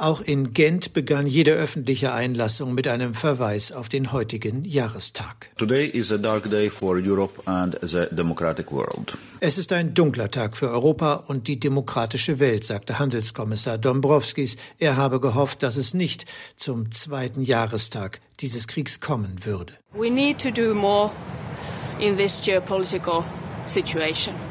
Auch in Gent begann jede öffentliche Einlassung mit einem Verweis auf den heutigen Jahrestag. Today is a dark day for Europe and the democratic world. Es ist ein dunkler Tag für Europa und die demokratische Welt, sagte Handelskommissar Dombrovskis. Er habe gehofft, dass es nicht zum zweiten Jahrestag dieses Kriegs kommen würde. We need to do more in this geopolitical.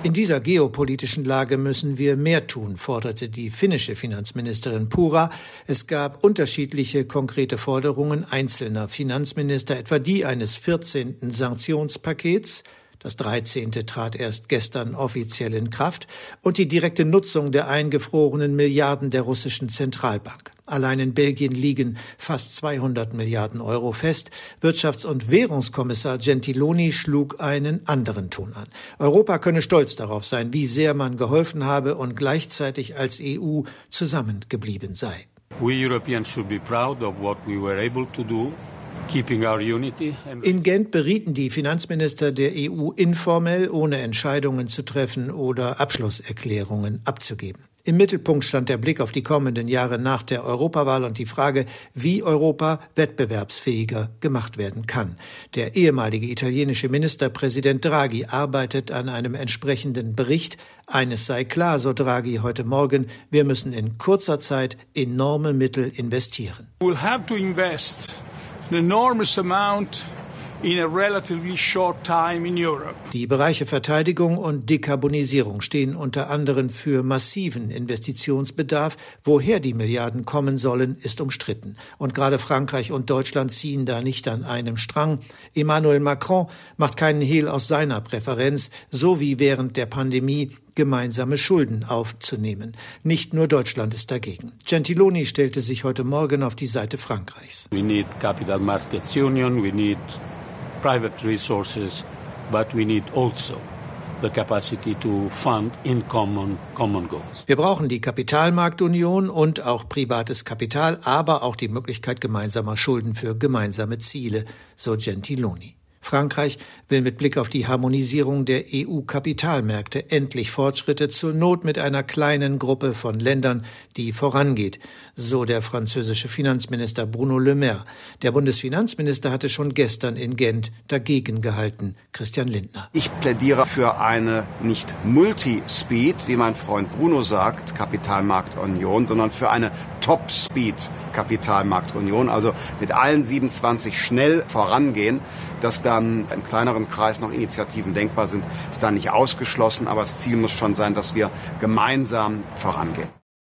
In dieser geopolitischen Lage müssen wir mehr tun, forderte die finnische Finanzministerin Pura. Es gab unterschiedliche konkrete Forderungen einzelner Finanzminister, etwa die eines 14. Sanktionspakets, das 13. trat erst gestern offiziell in Kraft und die direkte Nutzung der eingefrorenen Milliarden der russischen Zentralbank. Allein in Belgien liegen fast 200 Milliarden Euro fest. Wirtschafts- und Währungskommissar Gentiloni schlug einen anderen Ton an. Europa könne stolz darauf sein, wie sehr man geholfen habe und gleichzeitig als EU zusammengeblieben sei. We Europeans should be proud of what we were able to do in Gent berieten die Finanzminister der EU informell, ohne Entscheidungen zu treffen oder Abschlusserklärungen abzugeben. Im Mittelpunkt stand der Blick auf die kommenden Jahre nach der Europawahl und die Frage, wie Europa wettbewerbsfähiger gemacht werden kann. Der ehemalige italienische Ministerpräsident Draghi arbeitet an einem entsprechenden Bericht. Eines sei klar, so Draghi heute Morgen, wir müssen in kurzer Zeit enorme Mittel investieren. We'll have to invest an enormous amount die Bereiche Verteidigung und Dekarbonisierung stehen unter anderem für massiven Investitionsbedarf. Woher die Milliarden kommen sollen, ist umstritten. Und gerade Frankreich und Deutschland ziehen da nicht an einem Strang. Emmanuel Macron macht keinen Hehl aus seiner Präferenz, so wie während der Pandemie gemeinsame Schulden aufzunehmen. Nicht nur Deutschland ist dagegen. Gentiloni stellte sich heute Morgen auf die Seite Frankreichs. We need capital markets union, we need private resources, but we need also the capacity to fund in common, common goals. Wir brauchen die Kapitalmarktunion und auch privates Kapital, aber auch die Möglichkeit gemeinsamer Schulden für gemeinsame Ziele, so Gentiloni. Frankreich will mit Blick auf die Harmonisierung der EU-Kapitalmärkte endlich Fortschritte zur Not mit einer kleinen Gruppe von Ländern, die vorangeht, so der französische Finanzminister Bruno Le Maire. Der Bundesfinanzminister hatte schon gestern in Gent dagegen gehalten. Christian Lindner. Ich plädiere für eine nicht Multi-Speed, wie mein Freund Bruno sagt, Kapitalmarktunion, sondern für eine Top-Speed Kapitalmarktunion, also mit allen 27 schnell vorangehen, dass da dann im kleineren Kreis noch Initiativen denkbar sind, ist da nicht ausgeschlossen, aber das Ziel muss schon sein, dass wir gemeinsam vorangehen.